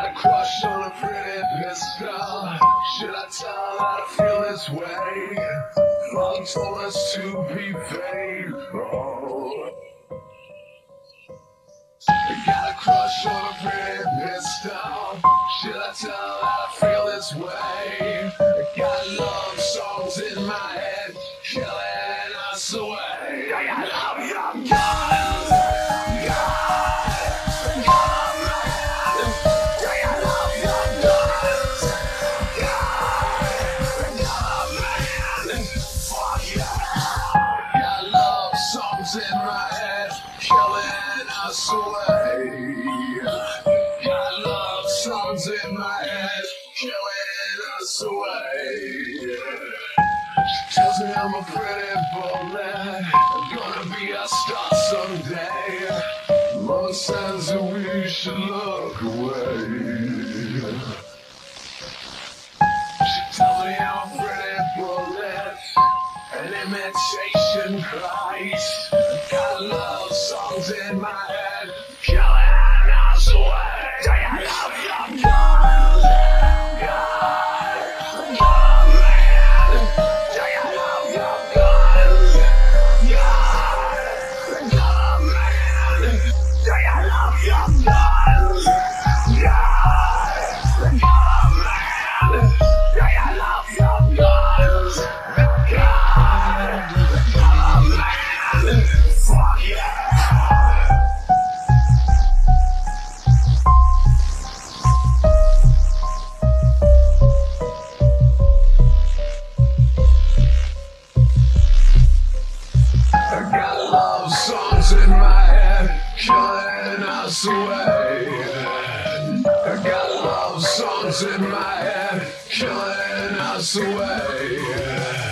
got a crush on a pretty pistol. Should I tell her I feel this way? Mom told us to be faithful. Oh. I got a crush on a pretty pistol. Should I tell her I feel this way? I got love songs in my head, killing songs in my head, killing us away. Got love songs in my head, killing us away. Tells me I'm a pretty bullet, I'm gonna be a star someday. Mama says that we should look away. She tells me I'm a pretty bullet, an imitation Christ. In my head, killing us away.